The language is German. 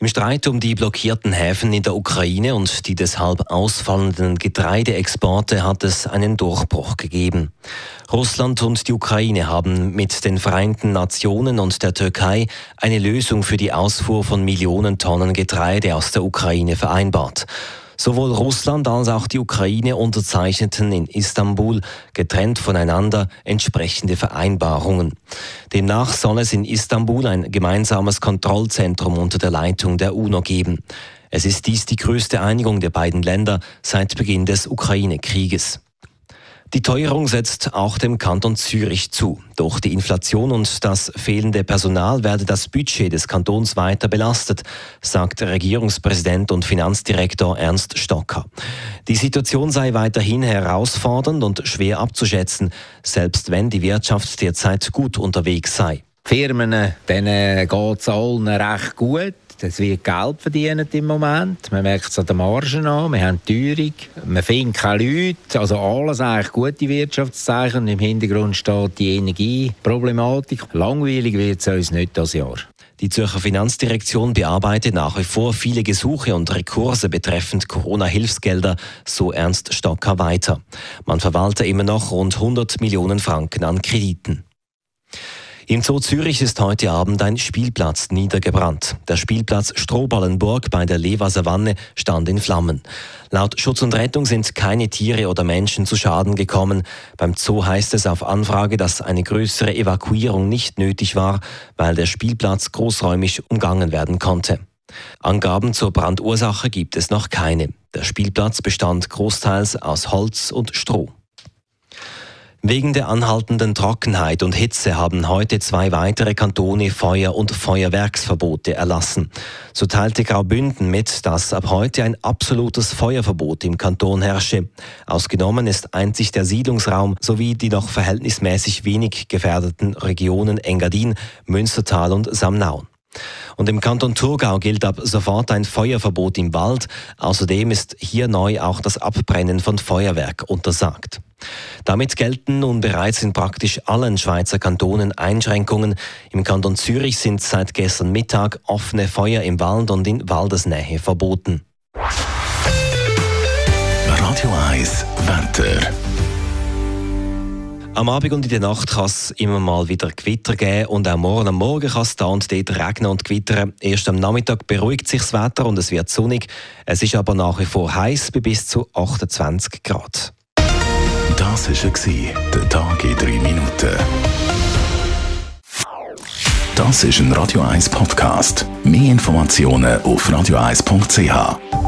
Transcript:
Im Streit um die blockierten Häfen in der Ukraine und die deshalb ausfallenden Getreideexporte hat es einen Durchbruch gegeben. Russland und die Ukraine haben mit den Vereinten Nationen und der Türkei eine Lösung für die Ausfuhr von Millionen Tonnen Getreide aus der Ukraine vereinbart. Sowohl Russland als auch die Ukraine unterzeichneten in Istanbul getrennt voneinander entsprechende Vereinbarungen. Demnach soll es in Istanbul ein gemeinsames Kontrollzentrum unter der Leitung der UNO geben. Es ist dies die größte Einigung der beiden Länder seit Beginn des Ukraine-Krieges. Die Teuerung setzt auch dem Kanton Zürich zu. Durch die Inflation und das fehlende Personal werde das Budget des Kantons weiter belastet, sagt Regierungspräsident und Finanzdirektor Ernst Stocker. Die Situation sei weiterhin herausfordernd und schwer abzuschätzen, selbst wenn die Wirtschaft derzeit gut unterwegs sei. Firmen, denen geht es allen recht gut. Es wird Geld verdient im Moment. Man merkt es an den Margen an. Wir haben Teuerung. Man findet keine Leute. Also alles eigentlich gute Wirtschaftszeichen. Im Hintergrund steht die Energieproblematik. Langweilig wird es uns nicht das Jahr. Die Zürcher Finanzdirektion bearbeitet nach wie vor viele Gesuche und Rekurse betreffend Corona-Hilfsgelder, so Ernst Stocker weiter. Man verwalte immer noch rund 100 Millionen Franken an Krediten. Im Zoo Zürich ist heute Abend ein Spielplatz niedergebrannt. Der Spielplatz Strohballenburg bei der Lewa Savanne stand in Flammen. Laut Schutz und Rettung sind keine Tiere oder Menschen zu Schaden gekommen. Beim Zoo heißt es auf Anfrage, dass eine größere Evakuierung nicht nötig war, weil der Spielplatz großräumig umgangen werden konnte. Angaben zur Brandursache gibt es noch keine. Der Spielplatz bestand großteils aus Holz und Stroh. Wegen der anhaltenden Trockenheit und Hitze haben heute zwei weitere Kantone Feuer- und Feuerwerksverbote erlassen. So teilte Graubünden mit, dass ab heute ein absolutes Feuerverbot im Kanton herrsche. Ausgenommen ist einzig der Siedlungsraum sowie die noch verhältnismäßig wenig gefährdeten Regionen Engadin, Münstertal und Samnaun. Und im Kanton Thurgau gilt ab sofort ein Feuerverbot im Wald. Außerdem ist hier neu auch das Abbrennen von Feuerwerk untersagt. Damit gelten nun bereits in praktisch allen Schweizer Kantonen Einschränkungen. Im Kanton Zürich sind seit gestern Mittag offene Feuer im Wald und in Waldesnähe verboten. Radio 1 Wetter. Am Abend und in der Nacht kann es immer mal wieder Gewitter geben und auch morgen am Morgen kann es da und dort regnen und gewittern. Erst am Nachmittag beruhigt sich das Wetter und es wird sonnig. Es ist aber nach wie vor heiß bei bis zu 28 Grad. Das war der Tag in 3 Minuten. Das ist ein Radio 1 Podcast. Mehr Informationen auf radio1.ch.